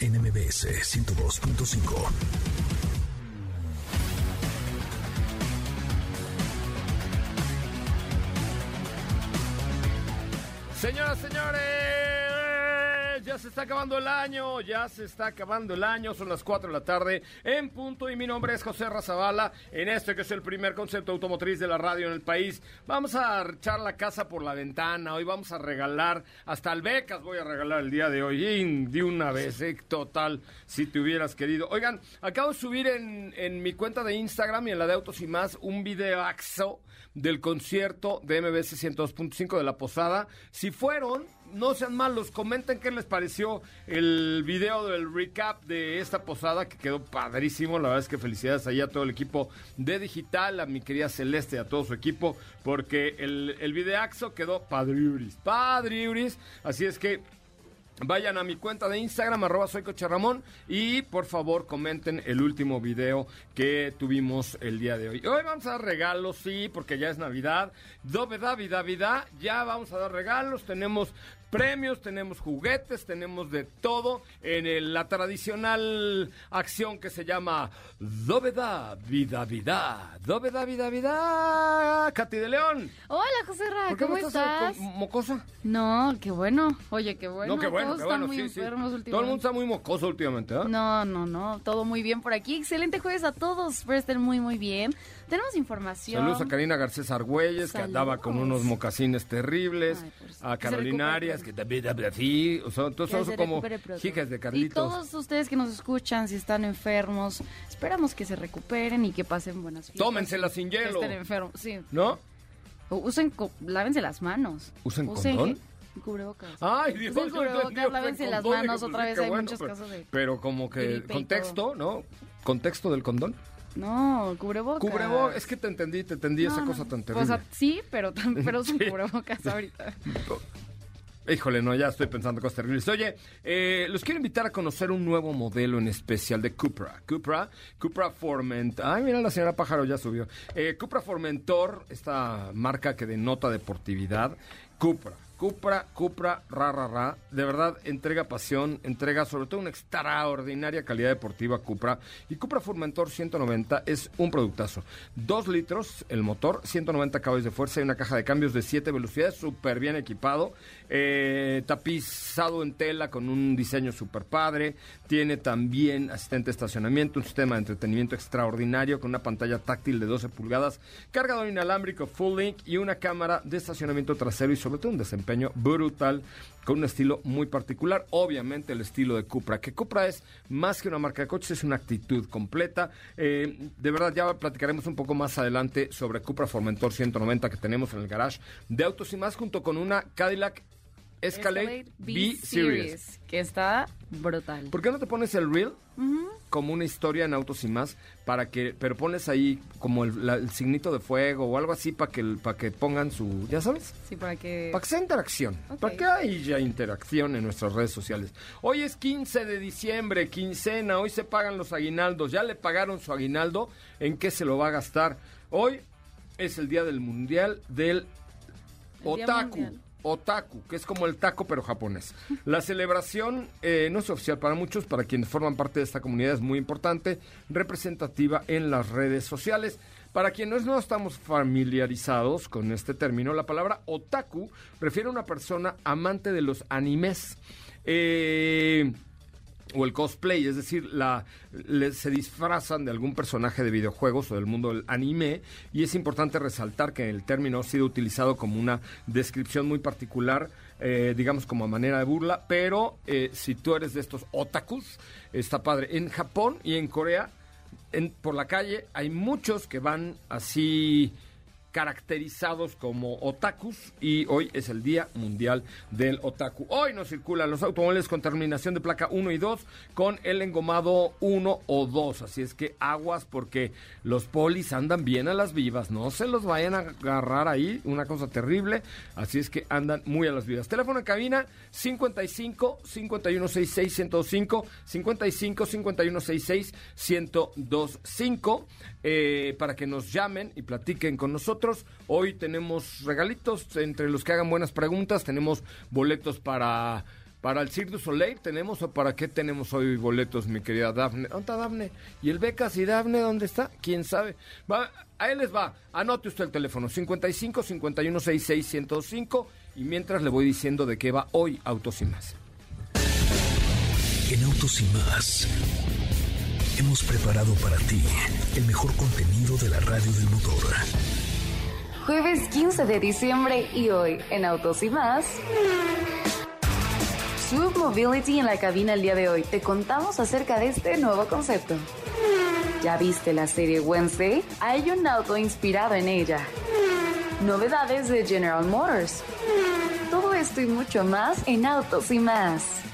NMBS 102.5. Señoras, señores ya se está acabando el año, ya se está acabando el año, son las 4 de la tarde en punto y mi nombre es José Razabala, en este que es el primer concepto automotriz de la radio en el país. Vamos a echar la casa por la ventana, hoy vamos a regalar, hasta becas voy a regalar el día de hoy, de una vez, eh, total, si te hubieras querido. Oigan, acabo de subir en, en mi cuenta de Instagram y en la de Autos y más un videaxo del concierto de MBS 102.5 de La Posada. Si fueron no sean malos, comenten qué les pareció el video del recap de esta posada que quedó padrísimo. La verdad es que felicidades ahí a todo el equipo de Digital, a mi querida Celeste, a todo su equipo, porque el, el videaxo quedó padriuris, padriuris. Así es que Vayan a mi cuenta de Instagram, arroba soy Ramón, y por favor comenten el último video que tuvimos el día de hoy. Hoy vamos a dar regalos, sí, porque ya es Navidad. Dobe vida, vida, ya vamos a dar regalos. Tenemos premios, tenemos juguetes, tenemos de todo en la tradicional acción que se llama Doveda Vida Vida. Doveda Vida Vida. Katy de León. Hola, José Ra, ¿cómo estás? ¿Mocosa? No, qué bueno. Oye, qué bueno. No, qué bueno, qué bueno. Sí, sí. Todo el mundo está muy mocoso últimamente, ¿eh? No, no, no. Todo muy bien por aquí. Excelente jueves a todos. Pero estén muy, muy bien. Tenemos información. Saludos a Karina Garcés Argüelles, que andaba con unos mocasines terribles. a Carolina Arias, que también habla así. O sea, todos son como hijas de Carlitos. Y todos ustedes que nos escuchan, si están enfermos, esperamos que se recuperen y que pasen buenas fiestas. Tómensela sin hielo. estén enfermos, sí. ¿No? usen, lávense las manos. ¿Usen, usen condón? Cubrebocas. Ay, Dios, Usen cubrebocas, lávense las manos. Otra vez hay muchos pero, casos de. Pero como que contexto, ¿no? Contexto del condón. No, cubrebocas. Cubrebocas, es que te entendí, te entendí esa cosa tan terrible. O sea, sí, pero, pero son cubrebocas ahorita. Híjole, no, ya estoy pensando cosas terribles. Oye, eh, los quiero invitar a conocer un nuevo modelo en especial de Cupra. Cupra, Cupra Formentor. Ay, mira, la señora Pájaro ya subió. Eh, Cupra Formentor, esta marca que denota deportividad. Cupra Cupra, Cupra, ra, ra, ra. De verdad, entrega pasión, entrega sobre todo una extraordinaria calidad deportiva Cupra. Y Cupra Formentor 190 es un productazo. Dos litros el motor, 190 caballos de fuerza y una caja de cambios de 7 velocidades, súper bien equipado. Eh, tapizado en tela con un diseño súper padre. Tiene también asistente de estacionamiento, un sistema de entretenimiento extraordinario con una pantalla táctil de 12 pulgadas, cargador inalámbrico Full Link y una cámara de estacionamiento trasero y sobre todo un desempeño brutal con un estilo muy particular. Obviamente el estilo de Cupra, que Cupra es más que una marca de coches, es una actitud completa. Eh, de verdad, ya platicaremos un poco más adelante sobre Cupra Formentor 190 que tenemos en el garage de autos y más, junto con una Cadillac Escalade, B, Series. Que está brutal. ¿Por qué no te pones el reel? Como una historia en autos y más, para que, pero pones ahí como el, signito de fuego o algo así para que, para que pongan su, ¿ya sabes? Sí, para que... Para que sea interacción, para que haya interacción en nuestras redes sociales. Hoy es 15 de diciembre, quincena, hoy se pagan los aguinaldos, ya le pagaron su aguinaldo, ¿en qué se lo va a gastar? Hoy es el día del mundial del otaku otaku, que es como el taco pero japonés. La celebración eh, no es oficial para muchos, para quienes forman parte de esta comunidad es muy importante, representativa en las redes sociales. Para quienes no estamos familiarizados con este término, la palabra otaku refiere a una persona amante de los animes. Eh, o el cosplay, es decir, se disfrazan de algún personaje de videojuegos o del mundo del anime y es importante resaltar que el término ha sido utilizado como una descripción muy particular, eh, digamos como a manera de burla, pero eh, si tú eres de estos otakus, está padre. En Japón y en Corea, por la calle, hay muchos que van así caracterizados como otakus y hoy es el Día Mundial del Otaku. Hoy no circulan los automóviles con terminación de placa 1 y 2 con el engomado 1 o 2, así es que aguas porque los polis andan bien a las vivas, no se los vayan a agarrar ahí, una cosa terrible, así es que andan muy a las vivas. Teléfono en cabina 55 5166 105 55 5166 1025 eh, para que nos llamen y platiquen con nosotros. Hoy tenemos regalitos entre los que hagan buenas preguntas. Tenemos boletos para, para el Cirque du Soleil. ¿Tenemos o para qué tenemos hoy boletos, mi querida Dafne? ¿Dónde está Dafne? ¿Y el Becas y Dafne dónde está? ¿Quién sabe? Va, a él les va. Anote usted el teléfono 55 51 66 105 y mientras le voy diciendo de qué va hoy Autos y Más. En Autos y más hemos preparado para ti el mejor contenido de la radio del motor. Jueves 15 de diciembre y hoy en Autos y más. Sub Mobility en la cabina el día de hoy. Te contamos acerca de este nuevo concepto. ¿Ya viste la serie Wednesday? Hay un auto inspirado en ella. Novedades de General Motors. Todo esto y mucho más en Autos y más.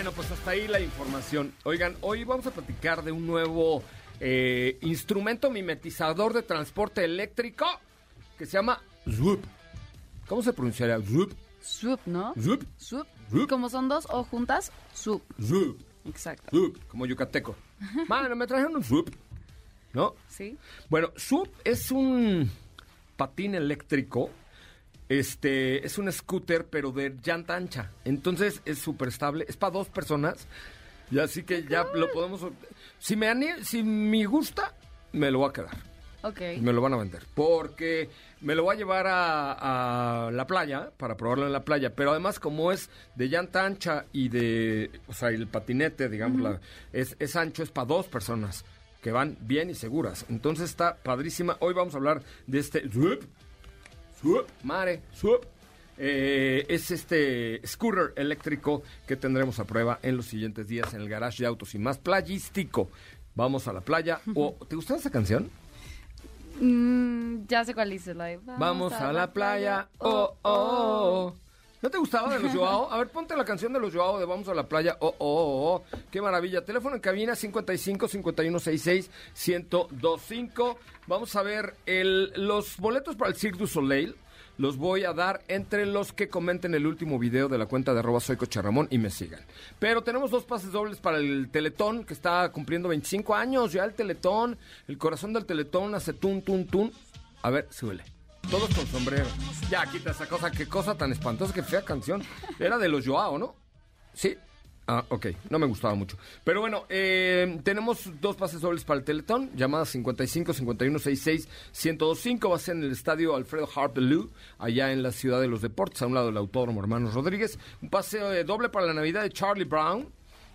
Bueno, pues hasta ahí la información. Oigan, hoy vamos a platicar de un nuevo eh, instrumento mimetizador de transporte eléctrico que se llama Zoop. ¿Cómo se pronunciaría? Zoop. Swoop, ¿no? Swoop. Swoop. Como son dos o juntas, swoop. Zoop. Exacto. Zoop. Como yucateco. Mano, me trajeron un Zoop. ¿No? ¿Sí? Bueno, Zoop es un patín eléctrico. Este es un scooter, pero de llanta ancha. Entonces es súper estable. Es para dos personas. Y así que ya lo podemos. Si me, si me gusta, me lo voy a quedar. Ok. Me lo van a vender. Porque me lo voy a llevar a, a la playa, para probarlo en la playa. Pero además, como es de llanta ancha y de. O sea, el patinete, digamos, la- es, es ancho, es para dos personas que van bien y seguras. Entonces está padrísima. Hoy vamos a hablar de este. Mare. Eh, es este scooter eléctrico que tendremos a prueba en los siguientes días en el garage de autos y más playístico. Vamos a la playa. O, ¿Te gusta esa canción? Mm, ya sé cuál dice la de, Vamos a la playa. Oh, oh, oh. ¿No te gustaba de los Joao? A ver, ponte la canción de los Joao de Vamos a la playa. Oh, oh, oh, oh. Qué maravilla. Teléfono en cabina 55 5166 1025. Vamos a ver los boletos para el Cirque du Soleil. Los voy a dar entre los que comenten el último video de la cuenta de arroba soy y me sigan. Pero tenemos dos pases dobles para el Teletón, que está cumpliendo 25 años ya el Teletón. El corazón del Teletón hace tun, tun, tun. A ver, súbele. Todos con sombrero. Ya, quita esa cosa. Qué cosa tan espantosa, qué fea canción. Era de los Joao, ¿no? Sí. Ah, ok. No me gustaba mucho. Pero bueno, eh, tenemos dos pases dobles para el Teletón. Llamada 55 51 66 1025. Va a ser en el estadio Alfredo Hart Bellew, allá en la ciudad de los deportes, a un lado del Autódromo Hermanos Rodríguez. Un paseo eh, doble para la Navidad de Charlie Brown.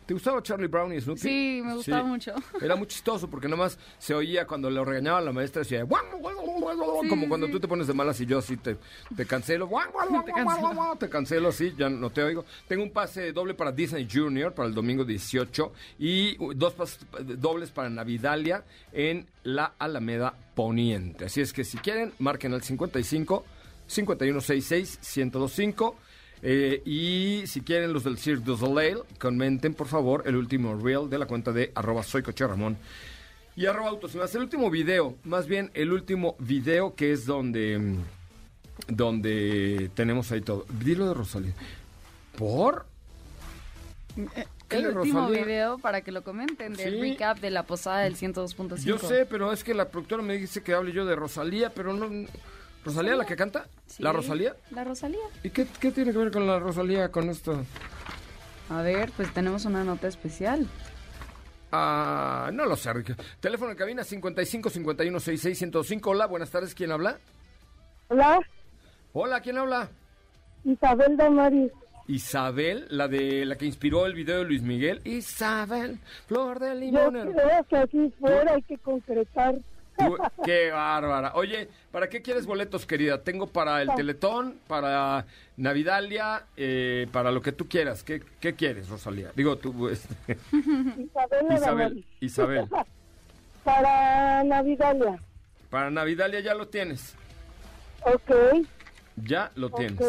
¿Te gustaba Charlie Brown y Snoopy? Sí, me gustaba Sí. mucho. Era muy chistoso porque nomás se oía cuando lo regañaba la maestra, decía, como cuando tú te pones de malas y yo así te, te cancelo, Te cancelo. te cancelo así, ya no te oigo. Tengo un pase doble para Disney Junior para el domingo 18 y dos pases dobles para Navidalia en la Alameda Poniente. Así es que si quieren, marquen al 55 5166 1025 eh, y si quieren los del Cirque du Soleil, comenten por favor el último reel de la cuenta de arroba soy Coche Ramón y arroba autos. El último video, más bien el último video que es donde, mm, donde tenemos ahí todo. Dilo de Rosalía. ¿Por? ¿Qué El último Rosalía? video para que lo comenten del Sí. recap de la posada del 102.5. Yo sé, pero es que la productora me dice que hable yo de Rosalía, pero no... ¿Rosalía la que canta? Sí, ¿La Rosalía? La Rosalía. ¿Y qué, qué tiene que ver con la Rosalía con esto? A ver, pues tenemos una nota especial. Ah, no lo sé, Rick. Teléfono de cabina 55 51 66 105. Hola, buenas tardes. ¿Quién habla? Hola, Hola, ¿quién habla? Isabel Damaris. Isabel, la de la que inspiró el video de Luis Miguel. Isabel, flor de Yo limón. creo que aquí fuera hay que concretar. Tú- Qué bárbara. Oye, ¿para qué quieres boletos, querida? Tengo para el Teletón, para Navidalia, eh, para lo que tú quieras. ¿Qué, qué quieres, Rosalía? Digo, tú, este, Isabel Isabel. Para Navidalia. Para Navidalia ya lo tienes. Ok, Ya lo tienes.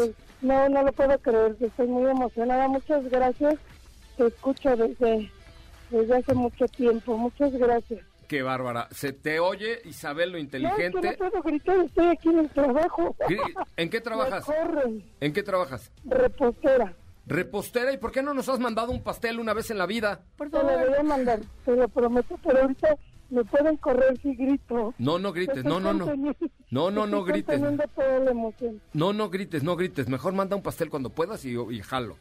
No, no lo puedo creer, estoy muy emocionada. Muchas gracias. Te escucho desde, desde hace mucho tiempo. Muchas gracias. Qué bárbara. Se te oye, Isabel, lo No, es que inteligente. no puedo gritar, estoy aquí en el trabajo. ¿En qué trabajas? Me corren, ¿En qué trabajas? repostera. Repostera. ¿Y por qué no nos has mandado un pastel una vez en la vida? Por Te lo voy favor. a mandar, te lo prometo, pero ahorita me pueden correr si grito. No, no grites. No, no, no. No, no, no grites. Estoy conteniendo toda la emoción. No, no grites, no grites. Mejor manda un pastel cuando puedas y, y jalo.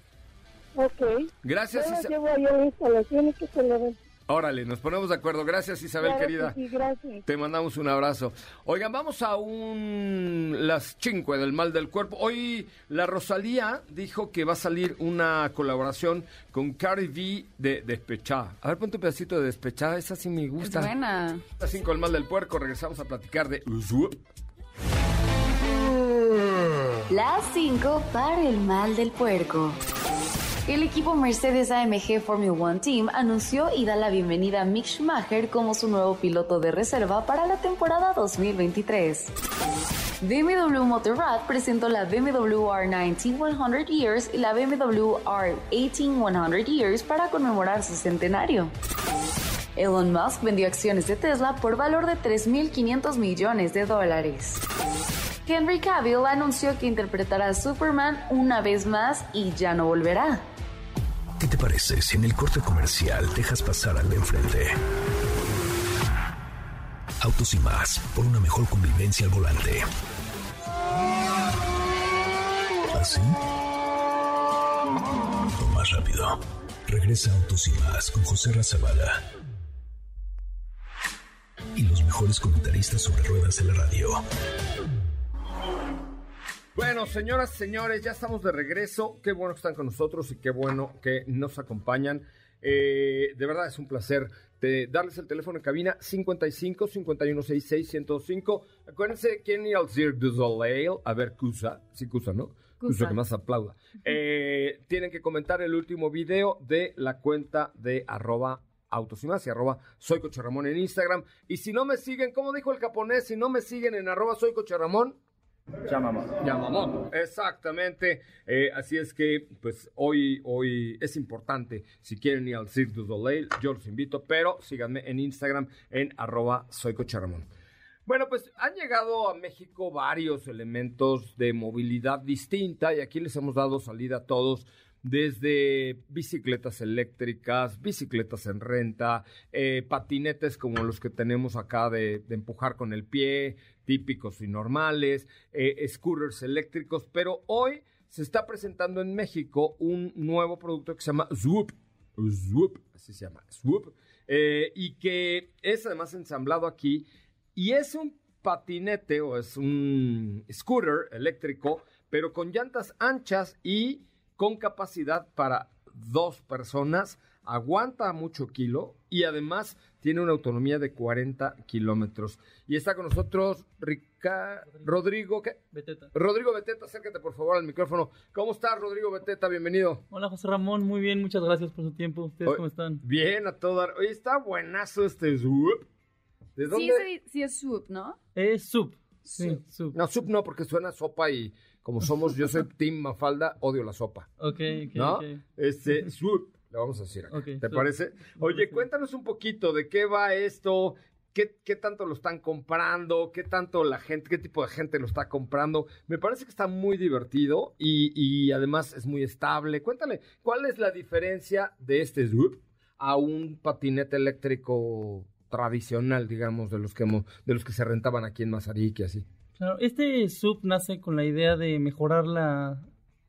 Ok. Gracias, Yo la Isa- llevo ahí a la instalación y que se lo den. Órale, nos ponemos de acuerdo. Gracias, Isabel, Claro que querida. Sí, gracias. Te mandamos un abrazo. Oigan, vamos a un las 5 del mal del cuerpo. Hoy la Rosalía dijo que va a salir una colaboración con Cardi B de Despechá. A ver, ponte un pedacito de Despechá, esa sí me Es gusta. buena. Las 5 del mal del puerco, regresamos a platicar de. Las 5 para el mal del puerco. El equipo Mercedes AMG Formula One Team anunció y da la bienvenida a Mick Schumacher como su nuevo piloto de reserva para la temporada 2023. BMW Motorrad presentó la BMW R19 100 Years y la BMW R18 100 Years para conmemorar su centenario. Elon Musk vendió acciones de Tesla por valor de 3.500 millones de dólares. Henry Cavill anunció que interpretará a Superman una vez más y ya no volverá. ¿Qué te parece si en el corte comercial dejas pasar al de enfrente? Autos y más, por una mejor convivencia al volante. ¿Así? O más rápido. Regresa Autos y más con José Razabala. Y los mejores comentaristas sobre ruedas de la radio. Bueno, señoras, señores, ya estamos de regreso. Qué bueno que están con nosotros y qué bueno que nos acompañan. Eh, de verdad es un placer de darles el teléfono en cabina 55 5166 105. Acuérdense quién ir al Cirque du Soleil a ver Cusa. Sí, Cusa, ¿no? Cusa, que más aplauda. Eh, tienen que comentar el último video de la cuenta de arroba autos y más y arroba soy Coche Ramón en Instagram. Y si no me siguen, como dijo el japonés, si no me siguen en arroba soy Coche Ramón, Yamamoto. Exactamente. Eh, así es que, pues, hoy, hoy es importante. Si quieren ir al Cirque du Soleil, yo los invito, pero síganme en Instagram en arroba soy Coche Ramón. Bueno, pues han llegado a México varios elementos de movilidad distinta y aquí les hemos dado salida a todos desde bicicletas eléctricas, bicicletas en renta, eh, patinetes como los que tenemos acá de, empujar con el pie, típicos y normales, eh, scooters eléctricos, pero hoy se está presentando en México un nuevo producto que se llama Swoop, Swoop, así se llama, Swoop, eh, y que es además ensamblado aquí y es un patinete o es un scooter eléctrico, pero con llantas anchas y con capacidad para dos personas, aguanta mucho kilo y además tiene una autonomía de 40 kilómetros. Y está con nosotros Rica... Rodrigo, ¿qué? Beteta. Rodrigo Beteta, acércate por favor al micrófono. ¿Cómo estás, Rodrigo Beteta? Bienvenido. Hola José Ramón, muy bien, muchas gracias por su tiempo. ¿Ustedes Oye, cómo están? Bien, a todo dar. Oye, está buenazo este Zoop. ¿De Sí, dónde? sí, sí es soup, ¿no? Es Sub. Sí, Sup. Sub. No, Zoop no, porque suena sopa y como somos, yo soy Team Mafalda, odio la sopa. Ok, ok, ¿No? Este, Swoop, le vamos a decir acá. Ok, ¿Te Swoop. parece? Oye, cuéntanos un poquito de qué va esto, qué, qué tanto lo están comprando, qué tanto la gente, qué tipo de gente lo está comprando. Me parece que está muy divertido y, y además es muy estable. Cuéntale, ¿cuál es la diferencia de este Swoop a un patinete eléctrico tradicional, digamos, de los que, hemos- de los que se rentaban aquí en Mazarik y así? Claro, este Sub nace con la idea de mejorar la,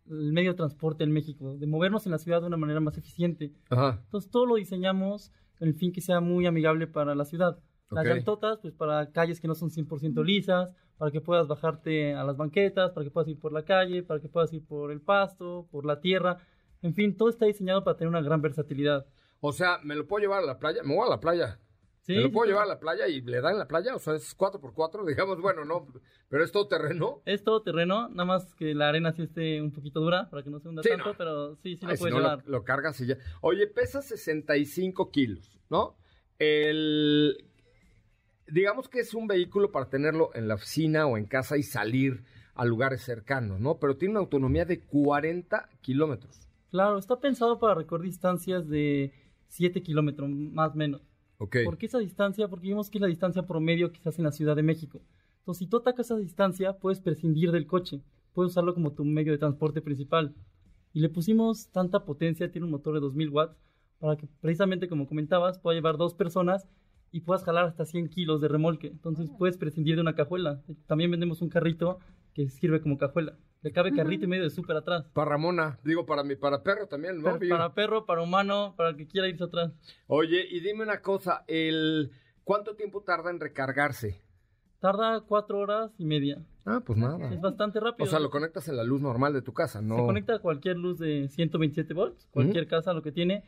el medio de transporte en México, de movernos en la ciudad de una manera más eficiente. Ajá. Entonces todo lo diseñamos con el fin que sea muy amigable para la ciudad. Las Ok. llantotas, pues para calles que no son 100% lisas, para que puedas bajarte a las banquetas, para que puedas ir por la calle, para que puedas ir por el pasto, por la tierra. En fin, todo está diseñado para tener una gran versatilidad. O sea, ¿me lo puedo llevar a la playa? Me voy a la playa. Sí, ¿Me lo puedo llevar a la playa y le dan en la playa? O sea, es 4x4, digamos, bueno, no, pero es todo terreno. Es todo terreno, nada más que la arena sí esté un poquito dura para que no se hunda Sí, tanto, no. pero sí, sí Ay, lo si puedes no, llevar. lo, lo cargas y ya. Oye, pesa 65 kilos, ¿no? El... Digamos que es un vehículo para tenerlo en la oficina o en casa y salir a lugares cercanos, ¿no? Pero tiene una autonomía de 40 kilómetros. Claro, está pensado para recorrer distancias de 7 kilómetros, más o menos. Ok. ¿Por qué esa distancia? Porque vimos que es la distancia promedio hace en la Ciudad de México. Entonces, si tú atacas esa distancia, puedes prescindir del coche. Puedes usarlo como tu medio de transporte principal. Y le pusimos tanta potencia, tiene un motor de 2000 watts, para que precisamente, como comentabas, pueda llevar dos personas y puedas jalar hasta 100 kilos de remolque. Entonces, puedes prescindir de una cajuela. También vendemos un carrito que sirve como cajuela. Le cabe carrito y medio de súper atrás. Para Ramona, digo, para mi, para perro también, ¿no? Per- Para perro, para humano, para el que quiera irse atrás. Oye, y dime una cosa, el ¿cuánto tiempo tarda en recargarse? Tarda cuatro horas y media. Ah, pues nada. Es bastante rápido. O sea, lo conectas en la luz normal de tu casa, ¿no? Se conecta a cualquier luz de 127 volts, cualquier casa lo que tiene.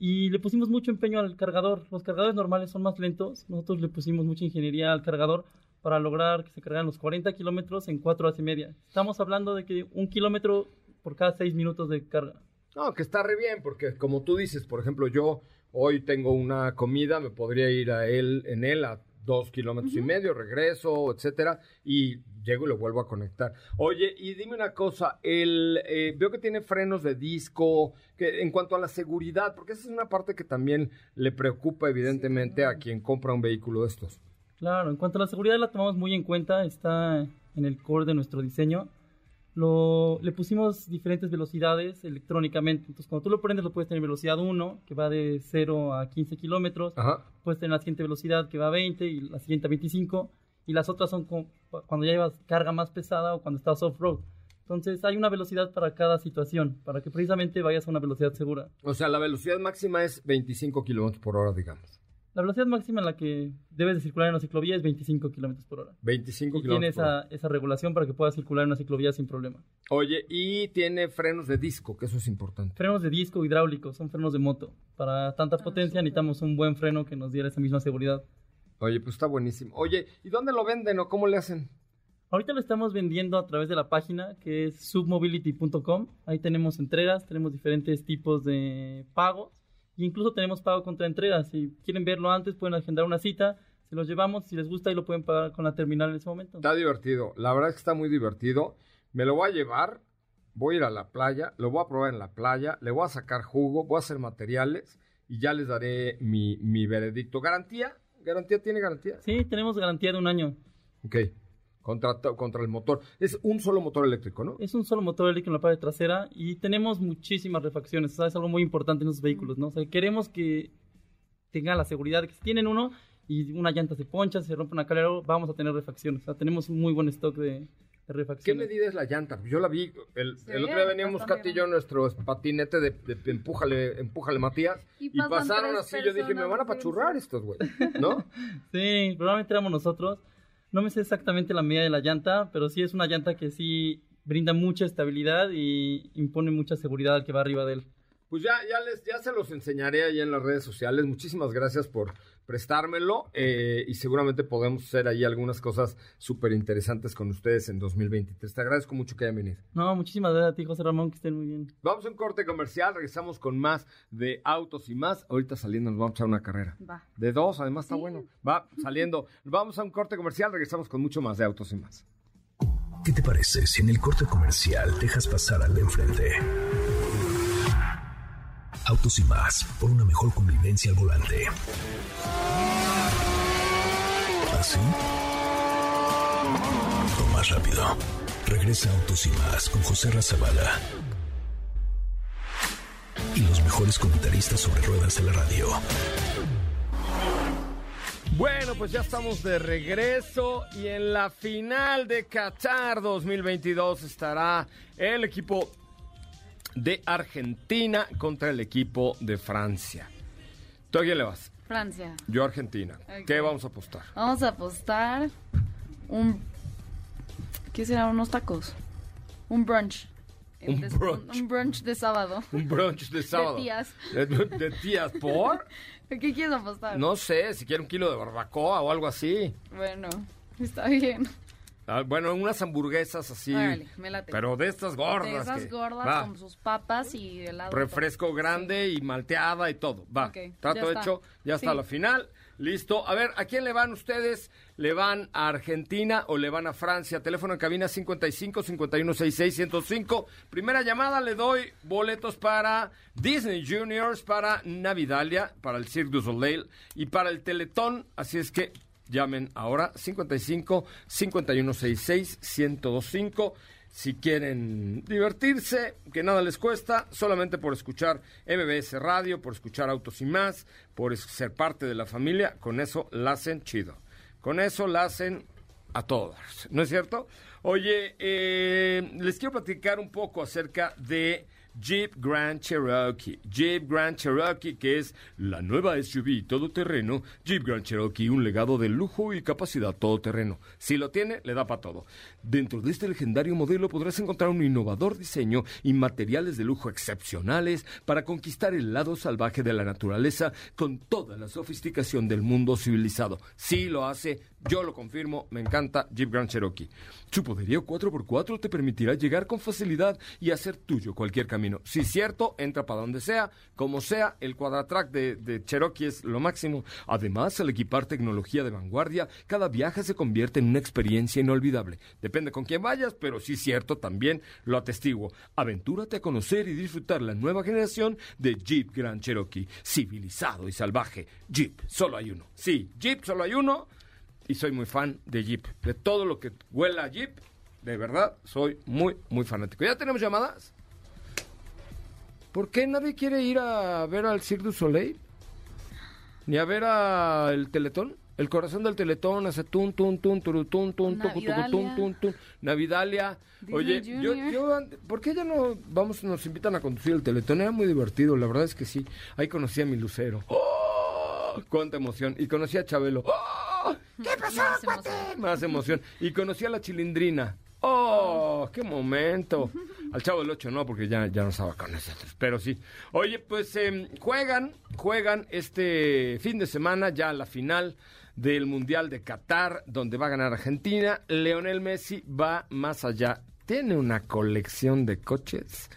Y le pusimos mucho empeño al cargador. Los cargadores normales son más lentos. Nosotros le pusimos mucha ingeniería al cargador para lograr que se cargaran los 40 kilómetros en 4 horas y media. Estamos hablando de que un kilómetro por cada 6 minutos de carga. No, que está re bien, porque como tú dices, por ejemplo, yo hoy tengo una comida, me podría ir a él, en él a dos kilómetros y medio, regreso, etcétera, y llego y lo vuelvo a conectar. Oye, y dime una cosa, el, eh, veo que tiene frenos de disco, que en cuanto a la seguridad, porque esa es una parte que también le preocupa evidentemente a quien compra un vehículo de estos. Claro, en cuanto a la seguridad la tomamos muy en cuenta, está en el core de nuestro diseño. Lo, le pusimos diferentes velocidades electrónicamente. Entonces, cuando tú lo prendes, lo puedes tener velocidad 1, que va de 0 a 15 kilómetros. Puedes tener la siguiente velocidad, que va a 20, y la siguiente a 25. Y las otras son con- cuando ya llevas carga más pesada o cuando estás off-road. Entonces, hay una velocidad para cada situación, para que precisamente vayas a una velocidad segura. O sea, la velocidad máxima es 25 kilómetros por hora, digamos. La velocidad máxima en la que debes de circular en una ciclovía es 25 kilómetros por hora. 25 Y tiene kilómetros hora. esa, esa regulación para que puedas circular en una ciclovía sin problema. Oye, y tiene frenos de disco, que eso es importante. Frenos de disco hidráulicos, son frenos de moto. Para tanta potencia necesitamos un buen freno que nos diera esa misma seguridad. Oye, pues está buenísimo. Oye, ¿y dónde lo venden o cómo le hacen? Ahorita lo estamos vendiendo a través de la página que es submobility.com. Ahí tenemos entregas, tenemos diferentes tipos de pagos. Incluso tenemos pago contra entregas. Si quieren verlo antes, pueden agendar una cita. Se los llevamos, si les gusta, y lo pueden pagar con la terminal en ese momento. Está divertido. La verdad es que está muy divertido. Me lo voy a llevar. Voy a ir a la playa. Lo voy a probar en la playa. Le voy a sacar jugo. Voy a hacer materiales. Y ya les daré mi, mi veredicto. ¿Garantía? ¿Garantía tiene garantía? Sí, tenemos garantía de un año. Ok. Contra, to- contra el motor. Es un solo motor eléctrico, ¿no? Es un solo motor eléctrico en la parte trasera y tenemos muchísimas refacciones. O sea, es algo muy importante en los vehículos, ¿no? O sea, queremos que tengan la seguridad de que si tienen uno y una llanta se poncha, se rompe una calera, vamos a tener refacciones. O sea, tenemos un muy buen stock de, de ¿Qué refacciones. medida es la llanta? Yo la vi. El, Sí, el otro día veníamos Katy y yo en nuestro patinete de, de empújale, empújale Matías. Y Y, pasaron así. Yo dije, me van a de pachurrar estos, güey. ¿No? Sí, probablemente éramos nosotros. No me sé exactamente la medida de la llanta, pero sí es una llanta que sí brinda mucha estabilidad y impone mucha seguridad al que va arriba de él. Pues ya, ya, les, ya se los enseñaré ahí en las redes sociales. Muchísimas gracias por prestármelo eh, y seguramente podemos hacer ahí algunas cosas súper interesantes con ustedes en 2023. Te agradezco mucho que hayan venido. No, muchísimas gracias a ti, José Ramón, que estén muy bien. Vamos a un corte comercial, regresamos con más de autos y más. Ahorita saliendo nos vamos a echar una carrera. Va. De dos, además está bueno. Va saliendo. Vamos a un corte comercial, regresamos con mucho más de autos y más. ¿Qué te parece si en el corte comercial dejas pasar al de enfrente? Autos y más, por una mejor convivencia al volante. ¿Así? O más rápido. Regresa Autos y más con José Razabala. Y los mejores comentaristas sobre ruedas de la radio. Bueno, pues ya estamos de regreso y en la final de Qatar 2022 estará el equipo de Argentina contra el equipo de Francia. ¿Tú a quién le vas? Francia. Yo a Argentina. ¿Qué vamos a apostar? Vamos a apostar un... ¿Qué será? Unos tacos. Un brunch. Un De- brunch. Un brunch de sábado. Un brunch de sábado. tías. De, de tías, ¿por? ¿Qué quieres apostar? No sé, si quiere un kilo de barbacoa o algo así. Bueno, está bien. Ah, bueno, unas hamburguesas así. Órale, me late. Pero de estas gordas. De esas que- gordas va. con sus papas y helado. Refresco grande y malteada y todo. Va. Trato ya hecho. Ya está Sí. la final. Listo. A ver, ¿a quién le van ustedes? ¿Le van a Argentina o le van a Francia? Teléfono en cabina 55 51 66 105. Primera llamada, le doy boletos para Disney Juniors, para Navidalia, para el Cirque du Soleil y para el Teletón. Así es que llamen ahora 55 51 66 1025 si quieren divertirse, que nada les cuesta, solamente por escuchar MBS Radio, por escuchar Autos y más, por ser parte de la familia, con eso la hacen chido. Con eso la hacen a todos, ¿no es cierto? Oye, eh, les quiero platicar un poco acerca de Jeep Grand Cherokee. Jeep Grand Cherokee, que es la nueva SUV todoterreno. Jeep Grand Cherokee, un legado de lujo y capacidad todoterreno. Si lo tiene, le da para todo. Dentro de este legendario modelo podrás encontrar un innovador diseño y materiales de lujo excepcionales para conquistar el lado salvaje de la naturaleza con toda la sofisticación del mundo civilizado. Sí lo hace, yo lo confirmo, me encanta Jeep Grand Cherokee. Su poderío 4x4 te permitirá llegar con facilidad y hacer tuyo cualquier camino. Si es cierto, entra para donde sea, como sea, el cuadratrack de, de Cherokee es lo máximo. Además, al equipar tecnología de vanguardia, cada viaje se convierte en una experiencia inolvidable. Depende con quién vayas, pero sí es cierto, también lo atestiguo. Aventúrate a conocer y disfrutar la nueva generación de Jeep Grand Cherokee, civilizado y salvaje. Jeep, solo hay uno. Sí, Jeep, solo hay uno y soy muy fan de Jeep. De todo lo que huela a Jeep, de verdad, soy muy, muy fanático. ¿Ya tenemos llamadas? ¿Por qué nadie quiere ir a ver al Cirque du Soleil? Ni a ver al Teletón. El corazón del Teletón hace tun, tun, tun, turu, tun, tun, tucu, tucu, tun, tun. Navidalia. Oye, yo, yo, ¿por qué ya no vamos, nos invitan a conducir el Teletón? Era muy divertido, la verdad es que sí. Ahí conocí a mi lucero. ¡Oh! ¡Cuánta emoción! Y conocí a Chabelo. ¡Oh! ¿Qué pasó, Más cuate? emoción. Más emoción. Y conocí a la chilindrina. ¡Oh! ¡Qué momento! Al chavo del 8 no, porque ya, ya no estaba con nosotros. Pero sí. Oye, pues em, juegan, juegan este fin de semana ya la final del Mundial de Qatar, donde va a ganar Argentina. Leonel Messi va más allá. Tiene una colección de coches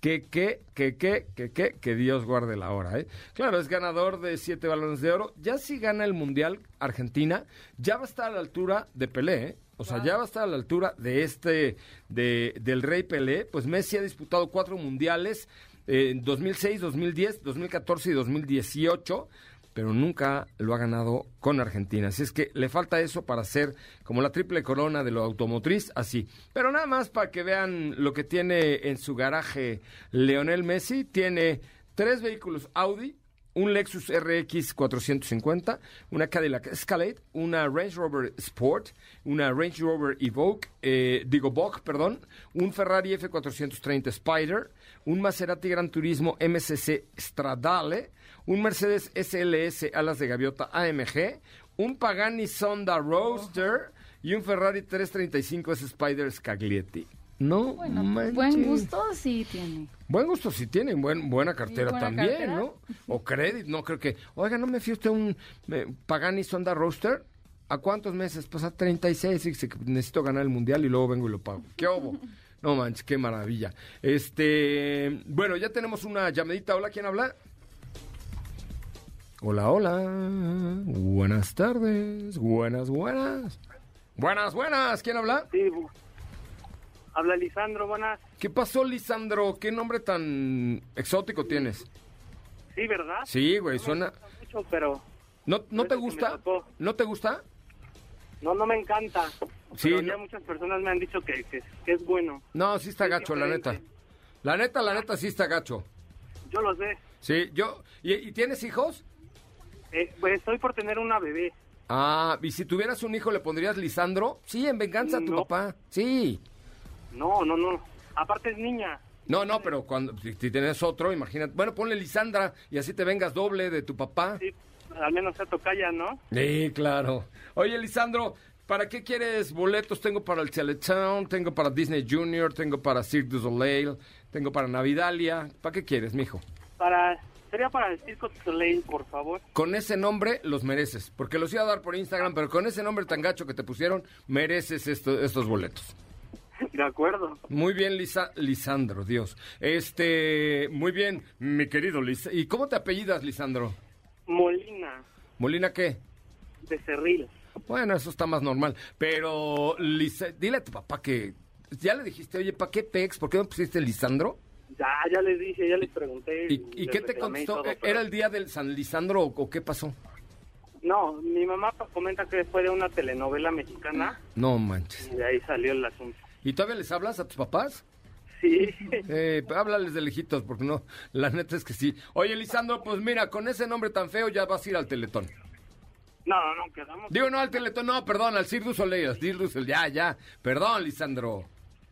que, que, que, que, que, que, que Dios guarde la hora, ¿eh? Claro, es ganador de siete balones de oro. Ya si gana el Mundial Argentina, ya va a estar a la altura de Pelé, ¿eh? O sea, ya va a estar a la altura de este, de, del Rey Pelé. Pues Messi ha disputado cuatro mundiales eh, en 2006, 2010, 2014 y 2018 pero nunca lo ha ganado con Argentina. Así es que le falta eso para ser como la triple corona de lo automotriz, así. Pero nada más para que vean lo que tiene en su garaje Leonel Messi. Tiene tres vehículos Audi, un Lexus RX 450, una Cadillac Escalade, una Range Rover Sport, una Range Rover Evoque, eh, digo Vogue, perdón, un Ferrari F430 Spider, un Maserati Gran Turismo MCC Stradale, un Mercedes SLS alas de gaviota AMG, un Pagani Sonda Roadster y un Ferrari 335 S Spider Scaglietti. No, Bueno, manches. buen gusto sí tiene. Buen gusto si tienen, buen, buena cartera buena también, cartera. ¿no? O crédito, no creo que... Oiga, ¿no me fío usted un eh, Pagani Sonda Roadster? ¿A cuántos meses? Pues a 36, fíjese que necesito ganar el Mundial y luego vengo y lo pago. ¿Qué obo? No manches, qué maravilla. Este, bueno, ya tenemos una llamadita. Hola, ¿quién habla? Hola, hola. Buenas tardes. Buenas, buenas. Buenas, buenas. ¿Quién habla? Sí, habla Lisandro, buenas. ¿Qué pasó, Lisandro? ¿Qué nombre tan exótico tienes? Sí, ¿verdad? Sí, güey, No suena... gusta mucho, pero ¿No, no te gusta? ¿No te gusta? no, no me encanta. Sí, pero no. ya muchas personas me han dicho que, que, que es bueno. No, sí está Es gacho, la neta. La neta, la neta, sí está gacho. Yo lo sé. Sí, yo... ¿Y, y tienes hijos? Eh, pues estoy por tener una bebé. Ah, ¿y si tuvieras un hijo le pondrías Lisandro? Sí, en venganza a tu No. papá. Sí. No, no, no. Aparte es niña. No, no, pero cuando si, si tienes otro, imagínate. Bueno, ponle Lisandra y así te vengas doble de tu papá. Sí, al menos sea tocaya, ¿no? Sí, claro. Oye, Lisandro, ¿para qué quieres boletos? Tengo para el Teletown, tengo para Disney Junior, tengo para Cirque du Soleil, tengo para Navidalia. ¿Para qué quieres, mijo? Para, sería para el Circo Soleil, por favor. Con ese nombre los mereces, porque los iba a dar por Instagram, pero con ese nombre tan gacho que te pusieron, mereces esto- estos boletos. De acuerdo. Muy bien, Lisa, Lisandro, Dios. Este, muy bien, mi querido Lis. ¿Y cómo te apellidas, Lisandro? Molina, ¿Molina qué? de Cerril. Bueno, eso está más normal. Pero, Lisa, dile a tu papá que. Ya le dijiste, oye, ¿para qué pex? ¿Por qué no pusiste Lisandro? Ya, ya les dije, ya les pregunté. ¿Y, y les qué te contestó? todo, ¿Era el día del San Lisandro o, qué pasó? No, mi mamá comenta que fue de una telenovela mexicana No manches. y de ahí salió el asunto. ¿Y todavía les hablas a tus papás? Sí, Eh, háblales de lejitos, porque no, la neta es que sí. Oye, Lisandro, pues mira, con ese nombre tan feo ya vas a ir al Teletón. no, no, no, quedamos. Digo, no al Teletón, no, perdón, al Cirque du Soleil, al Cirque du Soleil, ya, ya. Perdón, Lisandro.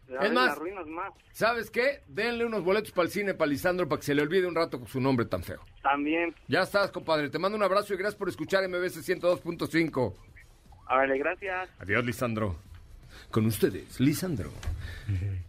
Es más- la arruinas más. ¿Sabes qué? Denle unos boletos para el cine para Lisandro para que se le olvide un rato con su nombre tan feo. También. Ya estás, compadre. Te mando un abrazo y gracias por escuchar MBC 102.5. Vale, gracias. Adiós, Lisandro. Con ustedes, Lisandro.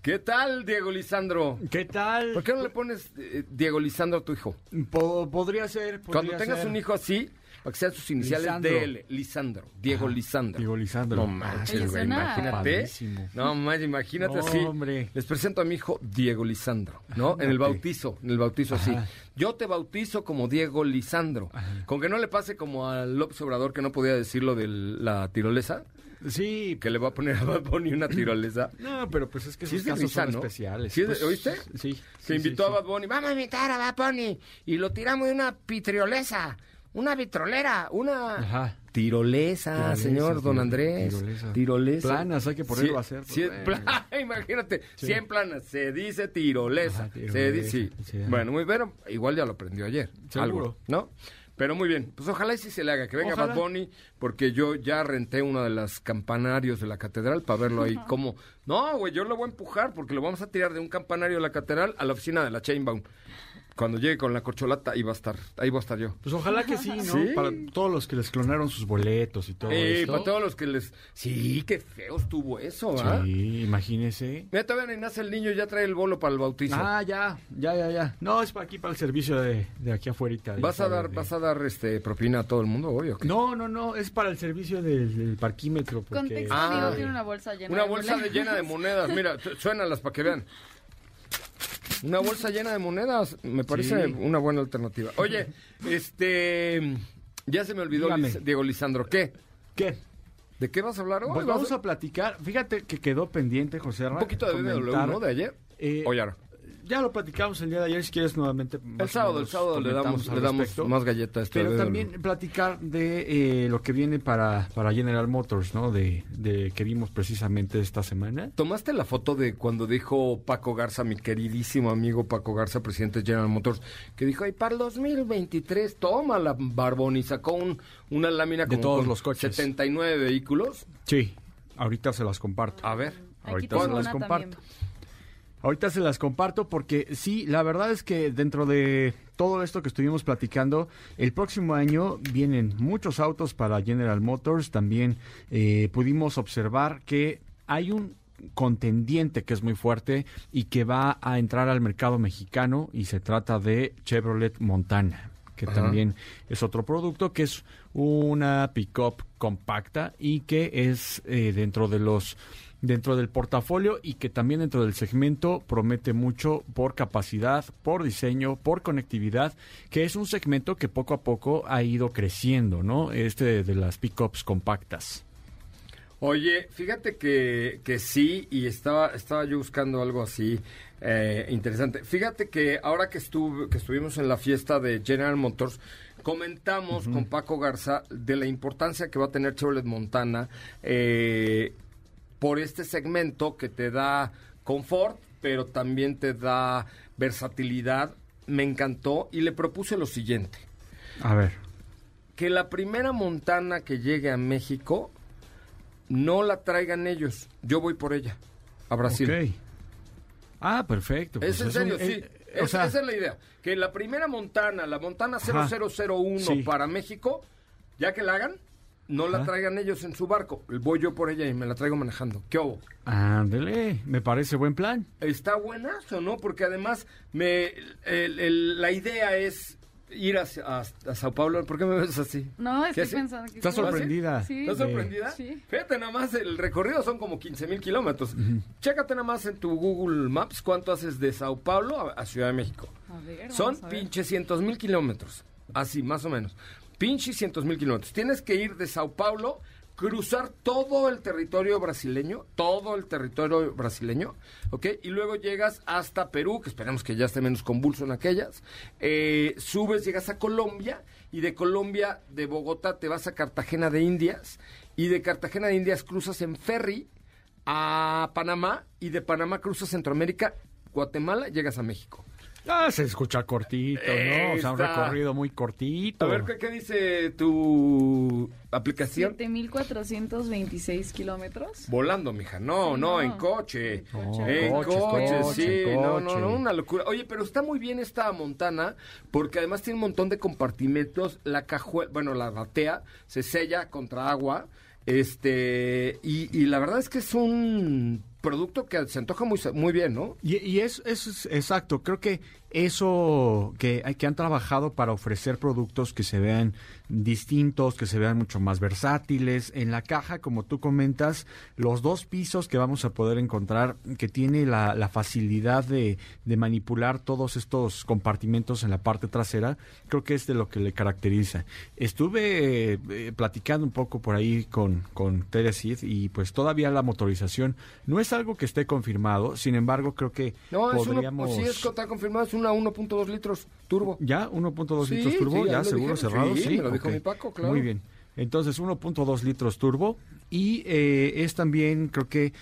¿Qué tal, Diego Lisandro? ¿Qué tal? ¿Por qué no le pones eh, Diego Lisandro a tu hijo? Po- podría ser. Cuando tengas ser. un hijo así, para que sean sus iniciales Lisandro. DL, Lisandro, Diego Ajá, Lisandro. Diego Lisandro. No manches, güey, imagínate. padrísimo. No manches, imagínate No, así. hombre. Les presento a mi hijo Diego Lisandro, ¿no? En el bautizo, en el bautizo así. Yo te bautizo como Diego Lisandro. Con que no le pase como al López Obrador que no podía decirlo de la tirolesa, Sí, que le va a poner a Bad Bunny una tirolesa. No, pero pues es que Sí esos es casos risa, son ¿no? especiales. Sí es de- Pues, ¿oíste? Sí. Se sí, invitó sí, a Bad Bunny. Vamos a invitar a Bad Bunny. Y lo tiramos de una pitriolesa, una vitrolera, una Ajá. tirolesa, Tirolesa, señor Don Andrés. tirolesa. Tirolesa. Planas, hay que ponerlo Sí, a hacer, sí, bueno. imagínate, Sí. 100 planas. Se dice tirolesa. Ajá, Se dice, sí. sí. Bueno, muy bien. Igual ya lo aprendió ayer. Seguro. Algo, ¿no? Pero muy bien. Pues ojalá y sí se le haga. Que venga Ojalá. Bad Bunny, porque yo ya renté uno de los campanarios de la catedral para verlo ahí. como No, güey, yo lo voy a empujar porque lo vamos a tirar de un campanario de la catedral a la oficina de la Chainbound. Cuando llegue con la corcholata, ahí va a estar. Ahí va a estar yo. Pues ojalá que sí, ¿no? Sí. Para todos los que les clonaron sus boletos y todo Eh, esto. para todos los que les... Sí, qué feo estuvo eso, ¿ah? Sí, imagínese. Mira, todavía ni nace el niño, ya trae el bolo para el bautizo. Ah, ya, ya, ya, ya. No, es para aquí, para el servicio de, de aquí afuera. ¿Vas a dar, vas a dar este propina a todo el mundo hoy o qué? No, no, no, es para el servicio del, del parquímetro. Porque... Contexto, Ah. Tiene una bolsa llena Una de bolsa monedas. llena de monedas. Mira, su- suénalas para que vean. Una bolsa llena de monedas. Me parece Sí. una buena alternativa. Oye, este. Ya se me olvidó, Diego Lisandro. ¿Qué? ¿Qué? ¿De qué vas a hablar hoy? Pues ¿Vas vamos a platicar. Fíjate que quedó pendiente, José Un poquito de BMW, ¿no? De ayer. Eh, o ya no. Ya lo platicamos el día de ayer, si quieres nuevamente. El sábado, el sábado le damos, le damos respecto. más galletas. a este Pero también platicar de eh, lo que viene para, para General Motors, ¿no? De, de que vimos precisamente esta semana. ¿Tomaste la foto de cuando dijo Paco Garza, mi queridísimo amigo Paco Garza, presidente de General Motors, que dijo, ay, para el 2023, toma la Barbón y sacó un- una lámina De como todos con los coches. 79 vehículos? Sí, ahorita se las comparto. A ver. Aquí Ahorita se las comparto. también. Ahorita se las comparto porque sí, la verdad es que dentro de todo esto que estuvimos platicando, el próximo año vienen muchos autos para General Motors. También eh, pudimos observar que hay un contendiente que es muy fuerte y que va a entrar al mercado mexicano y se trata de Chevrolet Montana que Ajá. también es otro producto que es una pickup compacta y que es eh, dentro de los dentro del portafolio y que también dentro del segmento promete mucho por capacidad, por diseño, por conectividad, que es un segmento que poco a poco ha ido creciendo, ¿no? Este de las pickups compactas. Oye, fíjate que, que sí, y estaba, estaba yo buscando algo así eh, interesante. Fíjate que ahora que, estuve, que estuvimos en la fiesta de General Motors, comentamos con Paco Garza de la importancia que va a tener Chevrolet Montana eh, por este segmento que te da confort, pero también te da versatilidad. Me encantó y le propuse lo siguiente A ver. que la primera montana que llegue a México no la traigan ellos. Yo voy por ella a Brasil. Ok. Ah, perfecto. Es pues en es serio, un- sí. eh, Es- o sea, esa es la idea. Que la primera Montana, la Montana Ajá. 0001 Sí. para México, ya que la hagan, no la traigan ellos en su barco. Voy yo por ella y me la traigo manejando. ¿Qué hubo? Ándele, me parece buen plan. ¿Está buena o no? Porque además me el- el- la idea es ir a, a- a Sao Paulo. ¿Por qué me ves así? No, ¿Qué estoy hace? pensando que... ¿Estás sí. sorprendida? Sí. ¿Estás sorprendida? Sí. Fíjate nada más, el recorrido son como 15 mil kilómetros. Chécate nada más en tu Google Maps cuánto haces de Sao Paulo a, a Ciudad de México. A ver, Son vamos a ver. pinches cientos mil kilómetros. Así, más o menos. Pinches cientos mil kilómetros. Tienes que ir de Sao Paulo, cruzar todo el territorio brasileño, todo el territorio brasileño, ¿ok? Y luego llegas hasta Perú, que esperemos que ya esté menos convulso en aquellas. Eh, subes, llegas a Colombia, y de Colombia, de Bogotá, te vas a Cartagena de Indias, y de Cartagena de Indias cruzas en ferry a Panamá, y de Panamá cruzas Centroamérica, Guatemala, llegas a México. Ah, se escucha cortito, ¿no? O sea, un recorrido muy cortito. A ver, ¿qué, qué dice tu aplicación? 7.426 kilómetros. Volando, mija. No, Sí, no, no. en coche. Coche. En Coche, coche, coche, sí. No, no, no, una locura. Oye, pero está muy bien esta Montana porque además tiene un montón de compartimentos. La cajuela, bueno, la batea se sella contra agua. Este, y, y la verdad es que es un producto que se antoja muy, muy bien, ¿no? Y, y es, es exacto. Creo que eso que, que han trabajado para ofrecer productos que se vean distintos, que se vean mucho más versátiles. En la caja, como tú comentas, los dos pisos que vamos a poder encontrar, que tiene la, la facilidad de, de manipular todos estos compartimentos en la parte trasera, creo que es de lo que le caracteriza. Estuve eh, eh, platicando un poco por ahí con, con Teresid y pues todavía la motorización no es algo que esté confirmado, sin embargo creo que No, es uno, podríamos... es, está confirmado, es una 1.2 litros turbo. ¿Ya? ¿1.2 Sí, litros turbo? sí, ya ¿Ya lo seguro dijeron, cerrado? sí, me lo dijo mi Paco, claro. Muy bien. Entonces, 1.2 litros turbo. Y eh, es también, creo que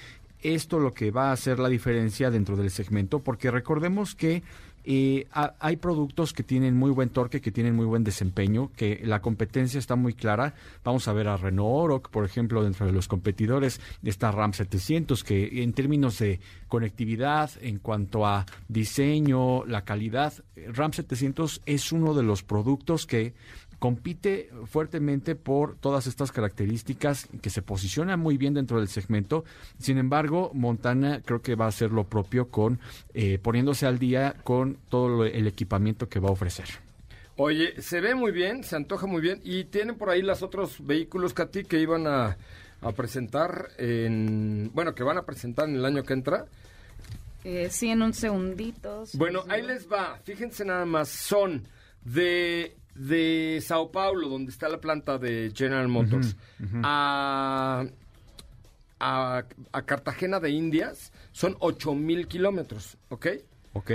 esto lo que va a hacer la diferencia dentro del segmento, porque recordemos que eh, ha- hay productos que tienen muy buen torque, que tienen muy buen desempeño, que la competencia está muy clara. Vamos a ver a Renault Oroch, por ejemplo, dentro de los competidores está Ram 700, que en términos de conectividad, en cuanto a diseño, la calidad, Ram 700 es uno de los productos que compite fuertemente por todas estas características que se posiciona muy bien dentro del segmento. Sin embargo, Montana creo que va a hacer lo propio con eh, poniéndose al día con todo lo- el equipamiento que va a ofrecer. Oye, se ve muy bien, se antoja muy bien y tienen por ahí los otros vehículos, Katy, que iban a, a presentar en... Bueno, que van a presentar en el año que entra. Eh, sí, en un segundito. Bueno, ahí les va. Fíjense nada más. Son de, de Sao Paulo, donde está la planta de General Motors, a, a, a Cartagena de Indias. Son 8 mil kilómetros, ¿ok? Ok.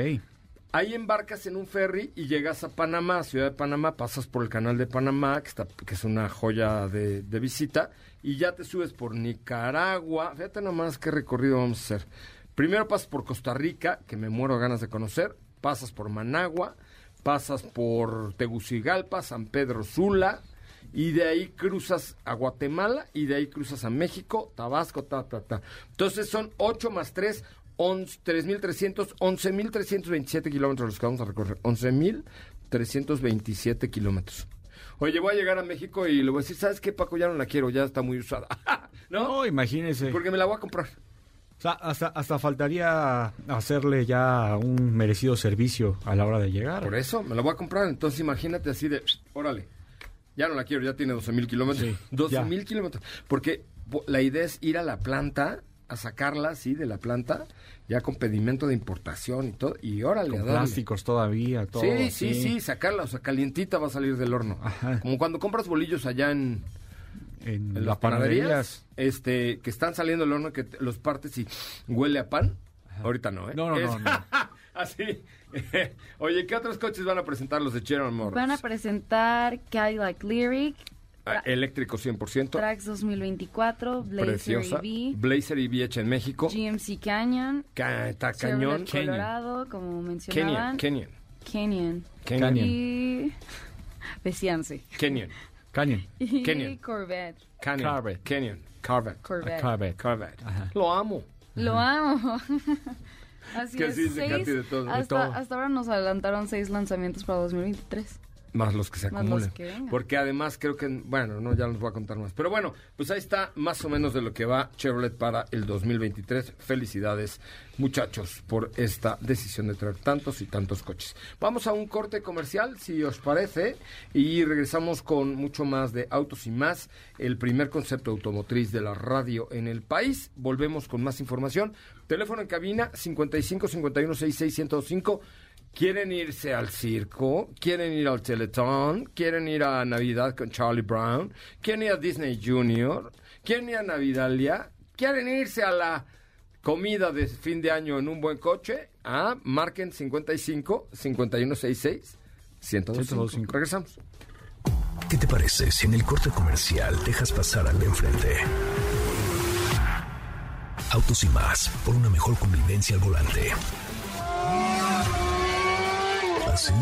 Ahí embarcas en un ferry y llegas a Panamá, Ciudad de Panamá, pasas por el canal de Panamá, que, está, que es una joya de, de visita, y ya te subes por Nicaragua. Fíjate nomás qué recorrido vamos a hacer. Primero pasas por Costa Rica, que me muero ganas de conocer, pasas por Managua, pasas por Tegucigalpa, San Pedro Sula, y de ahí cruzas a Guatemala, y de ahí cruzas a México, Tabasco, ta, ta, ta. Entonces son 8 más 3, 3.300, 11.327 kilómetros los que vamos a recorrer. 11.327 kilómetros. Oye, voy a llegar a México y le voy a decir, ¿sabes qué, Paco? Ya no la quiero, ya está muy usada. ¿No? No, imagínese. Porque me la voy a comprar. O sea, hasta, hasta faltaría hacerle ya un merecido servicio a la hora de llegar. Por eso, me la voy a comprar. Entonces imagínate así de, órale, ya no la quiero, ya tiene 12.000 kilómetros. Sí, 12.000 kilómetros. Porque la idea es ir a la planta, a sacarla así de la planta, ya con pedimento de importación y todo, y órale, Con plásticos todavía, todo. Sí, sí, sí, sacarla, o sea, calientita va a salir del horno. Ajá. Como cuando compras bolillos allá en, En, en las las panaderías, este, que están saliendo del horno, que te- los partes y huele a pan. Ahorita no, ¿eh? No, no, no, Es- no. Así. Oye, ¿qué otros coches van a presentar los de General Motors? Van a presentar Cadillac Lyric, Ah, eléctrico 100%. Trax 2024, Blazer preciosa. EV, Blazer EV hecha en México. GMC Canyon, Ca- Está cañón. Chevrolet Colorado, como Kenyan, mencionaban. Kenyan. Canyon. Kenyan. Y Besiance. Kenyan. Canyon. Y Canyon. Corvette. Canyon. Corvette. Canyon. Corvette. Corvette. Corvette. Corvette. Lo amo. Lo amo. Así Que es, sí, de seis- de todo, de hasta, todo. hasta ahora nos adelantaron seis lanzamientos para 2023. Más los que se que vengan. Porque además creo que, bueno, no, ya no les voy a contar más. Pero bueno, pues ahí está más o menos de lo que va Chevrolet para el 2023. Felicidades, muchachos, por esta decisión de traer tantos y tantos coches. Vamos a un corte comercial, si os parece, y regresamos con mucho más de autos y más. El primer concepto automotriz de la radio en el país. Volvemos con más información. Teléfono en cabina 55 51 66 105. ¿Quieren irse al circo? ¿Quieren ir al Teletón? ¿Quieren ir a Navidad con Charlie Brown? ¿Quieren ir a Disney Junior? ¿Quieren ir a Navidalia? ¿Quieren irse a la comida de fin de año en un buen coche? Ah, marquen 55 5166 105. Regresamos. ¿Qué te parece si en el corte comercial dejas pasar al de enfrente? Autos y más, por una mejor convivencia al volante. ¿Así?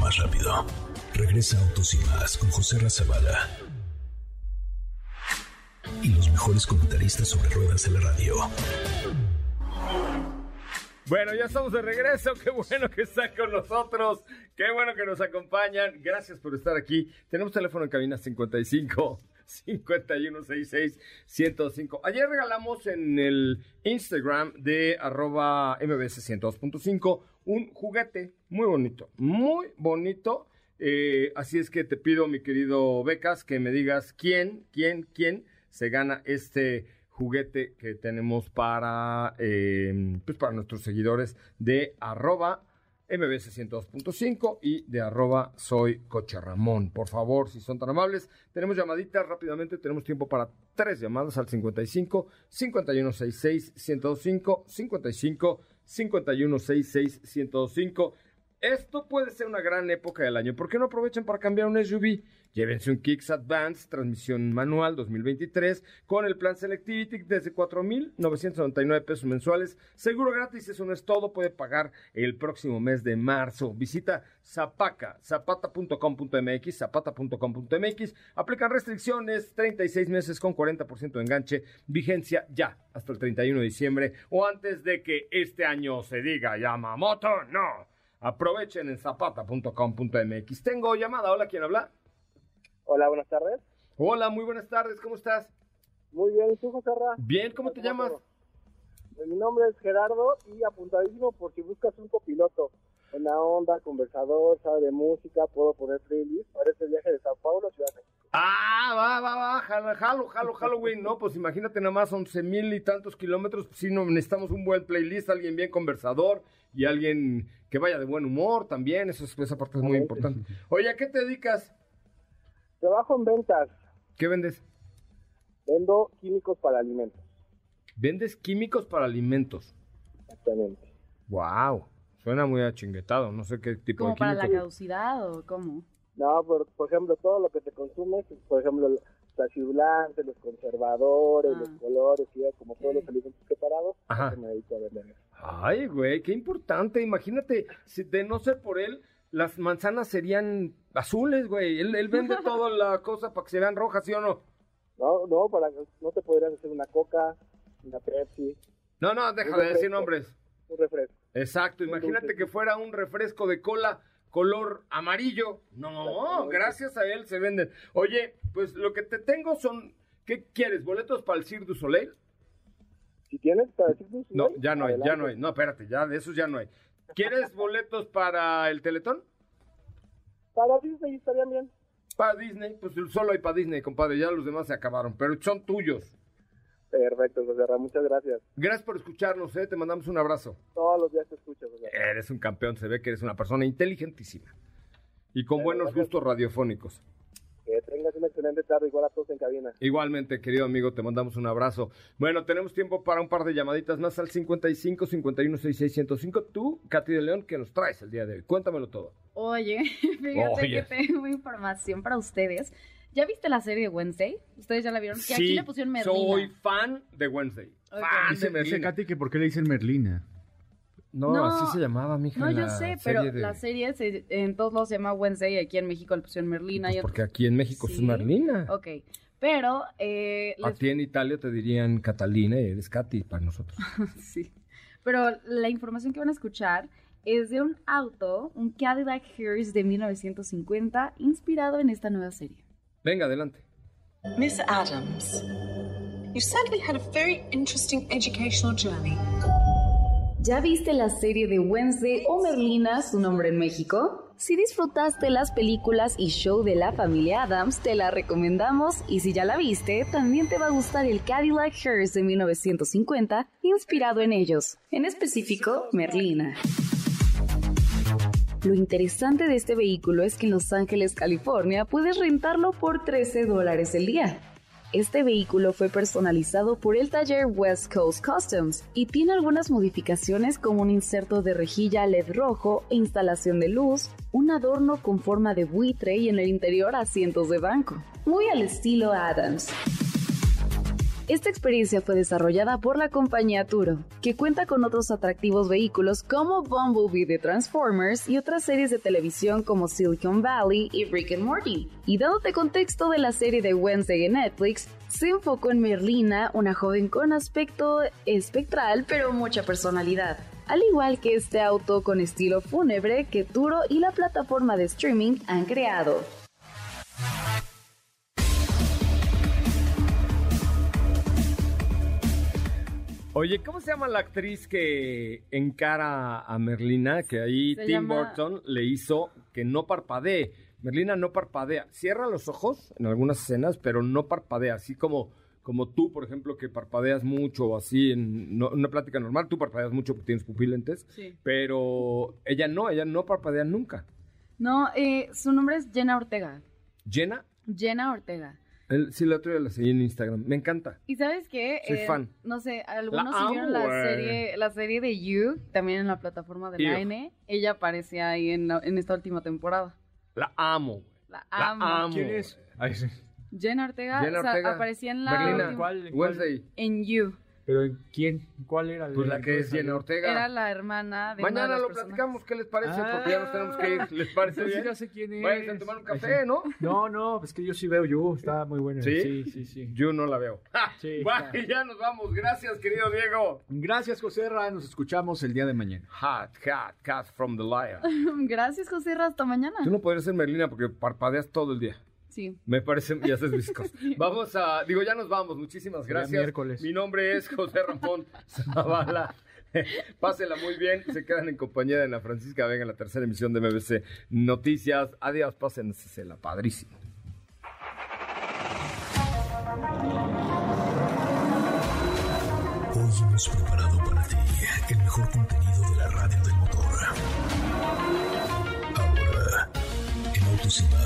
Más rápido. Regresa Autos y más con José Razabala. Y los mejores comentaristas sobre ruedas de la radio. Bueno, ya estamos de regreso. Qué bueno que están con nosotros. Qué bueno que nos acompañan. Gracias por estar aquí. Tenemos teléfono en cabina 55 5166 105. Ayer regalamos en el Instagram de arroba mbs 102.5 un juguete muy bonito, muy bonito. Eh, así es que te pido, mi querido Becas, que me digas quién, quién, quién se gana este juguete que tenemos para, eh, pues para nuestros seguidores de arroba mbs 102.5 y de arroba soy coche Ramón. Por favor, si son tan amables, tenemos llamaditas rápidamente, tenemos tiempo para tres llamadas al 55 5166 105 55 5166 105 esto puede ser una gran época del año. ¿Por qué no aprovechan para cambiar un SUV? Llévense un Kicks Advance, transmisión manual 2023, con el plan Selectivity desde 4,999 pesos mensuales. Seguro gratis, eso no es todo. Puede pagar el próximo mes de marzo. Visita Zapaca, zapata.com.mx, zapata.com.mx. Aplican restricciones, 36 meses con 40% de enganche. Vigencia ya, hasta el 31 de diciembre o antes de que este año se diga Yamamoto. No. Aprovechen en zapata.com.mx. Tengo llamada. Hola, ¿quién habla? Hola, buenas tardes. Hola, muy buenas tardes. ¿Cómo estás? Muy bien, ¿y tú, José Ra? Bien, ¿cómo te llamas? Mi nombre es Gerardo y apuntadísimo por si buscas un copiloto. Buena onda, conversador, sabe de música, puedo poner playlist para este viaje de Sao Paulo a Ciudad de México. Ah, va, va, va, jalo, jalo, jalo, Halloween, ¿no? Pues imagínate nada más, once mil y tantos kilómetros, pues sí, no, necesitamos un buen playlist, alguien bien conversador y alguien que vaya de buen humor también, eso es- esa parte es muy importante. Oye, ¿a qué te dedicas? Trabajo en ventas, ¿Qué vendes? vendo químicos para alimentos, Vendes químicos para alimentos. exactamente. Wow, suena muy achinguetado, no sé qué tipo ¿Como de para la caducidad o cómo? No, por, por ejemplo, todo lo que te consume, por ejemplo, los acidulantes, los conservadores, Ah. los colores, y como todos los alimentos preparados, Ajá. me dedico a vender. Ay, güey, qué importante. Imagínate, si de no ser por él, las manzanas serían azules, güey. Él, él vende toda la cosa para que se vean rojas, ¿sí o no? No, no, para, no te podrías hacer una coca, una Pepsi, No, no, deja de decir nombres. un refresco. Exacto, Un imagínate dulce. que fuera un refresco de cola color amarillo. No, gracias a él se venden. Oye, pues lo que te tengo son, ¿qué quieres? ¿Boletos para el Cirque du Soleil? Si tienes para decir tus No, ideas, ya no hay, ya no hay. No, espérate, ya de esos ya no hay. ¿Quieres boletos para el Teletón? Para Disney estarían bien. Para Disney, pues solo hay para Disney, compadre. Ya los demás se acabaron, pero son tuyos. Perfecto, José Ra, muchas gracias. Gracias por escucharnos, ¿eh? te mandamos un abrazo. Todos los días te escucho, José. Eres un campeón, se ve que eres una persona inteligentísima y con Bueno, buenos gracias. gustos radiofónicos. Que tengas una excelente tarde, igual a todos en cabina. Igualmente, querido amigo, te mandamos un abrazo. Bueno, tenemos tiempo para un par de llamaditas más al 55 51 66 105. Tú, Katy de León, ¿qué nos traes el día de hoy? Cuéntamelo todo. Oye, fíjate Oye. que tengo información para ustedes. ¿Ya viste la serie de Wednesday? ¿Ustedes ya la vieron? Que aquí le pusieron Merlina. soy fan de Wednesday. Fan de Dice. Katy que por qué le dicen Merlina. No, No, así se llamaba, mija. No, yo sé, pero de- la serie se- en todos lados se llama Wednesday y aquí en México le pusieron Merlina. y Pues otro- porque aquí en México es. Merlina. Ok, Pero, eh, A les- ti en Italia te dirían Catalina y eres Katy para nosotros. sí. Pero la información que van a escuchar es de un auto, un Cadillac Hearse de 1950, inspirado en esta nueva serie. Venga, adelante. Miss Adams, you certainly had a very interesting educational journey. ¿Ya viste la serie de Wednesday o Merlina, su nombre en México? Si disfrutaste las películas y show de la familia Adams, te la recomendamos y si ya la viste, también te va a gustar el Cadillac Hearse de 1950, inspirado en ellos, en específico Merlina. Lo interesante de este vehículo es que en Los Ángeles, California, puedes rentarlo por 13 dólares el día. Este vehículo fue personalizado por el taller West Coast Customs y tiene algunas modificaciones como un inserto de rejilla LED rojo e instalación de luz, un adorno con forma de buitre y en el interior asientos de banco, muy al estilo Adams. Esta experiencia fue desarrollada por la compañía Turo, que cuenta con otros atractivos vehículos como Bumblebee de Transformers y otras series de televisión como Silicon Valley y Rick and Morty. Y dándote contexto de la serie de Wednesday en Netflix, se enfocó en Merlina, una joven con aspecto espectral pero mucha personalidad. Al igual que este auto con estilo fúnebre que Turo y la plataforma de streaming han creado. Oye, ¿cómo se llama la actriz que encara a Merlina? Que ahí Se Tim llama- Burton le hizo que no parpadee. Merlina no parpadea. Cierra los ojos en algunas escenas, pero no parpadea. Así como, como tú, por ejemplo, que parpadeas mucho o así en no- una plática normal. Tú parpadeas mucho porque tienes pupilentes. Sí. Pero ella no, ella no parpadea nunca. No, eh, su nombre es Jenna Ortega. Jenna, Jenna Ortega. Él, sí, la otra día la seguí en Instagram. Me encanta. ¿Y sabes qué? Soy fan. No sé, algunos La amo, la serie, la serie de You, también en la plataforma de la. N. Ella aparecía ahí en, la- en esta última temporada. La amo. güey. La La amo. ¿Quién es? Ay, sí. Jenna Ortega, Jenna o sea, Ortega. aparecía en la última- ¿Cuál? Wednesday. en You. ¿Pero en quién? ¿Cuál era? Pues la que es Jenna Ortega. Era la hermana de una de Mañana las lo personas- platicamos, ¿qué les parece? Ah. Porque ya nos tenemos que ir. ¿Les parece bien? ya sé quién es. Vayan a tomar un café, ¿no? No, no, es que yo sí veo You, está muy bueno. ¿Sí? Sí, sí, sí. Yo no la veo. ¡Ja! Sí, Bueno, está. ya nos vamos. Gracias, querido Diego. Gracias, José Ra, nos escuchamos el día de mañana. Hot cat, cat from the lion. Gracias, José Ra, hasta mañana. Tú no podrías ser Merlina porque parpadeas todo el día. Sí. Me parece, y haces viscos. Vamos a, digo, ya nos vamos. Muchísimas gracias. miércoles. Mi nombre es José Ramón Zavala. Pásela muy bien. Se quedan en compañía de Ana Francisca Venga, la tercera emisión de MBC Noticias. Adiós, pásensela, padrísimo. Hoy hemos preparado para ti el mejor contenido de la radio del motor. Ahora, en Autos y más,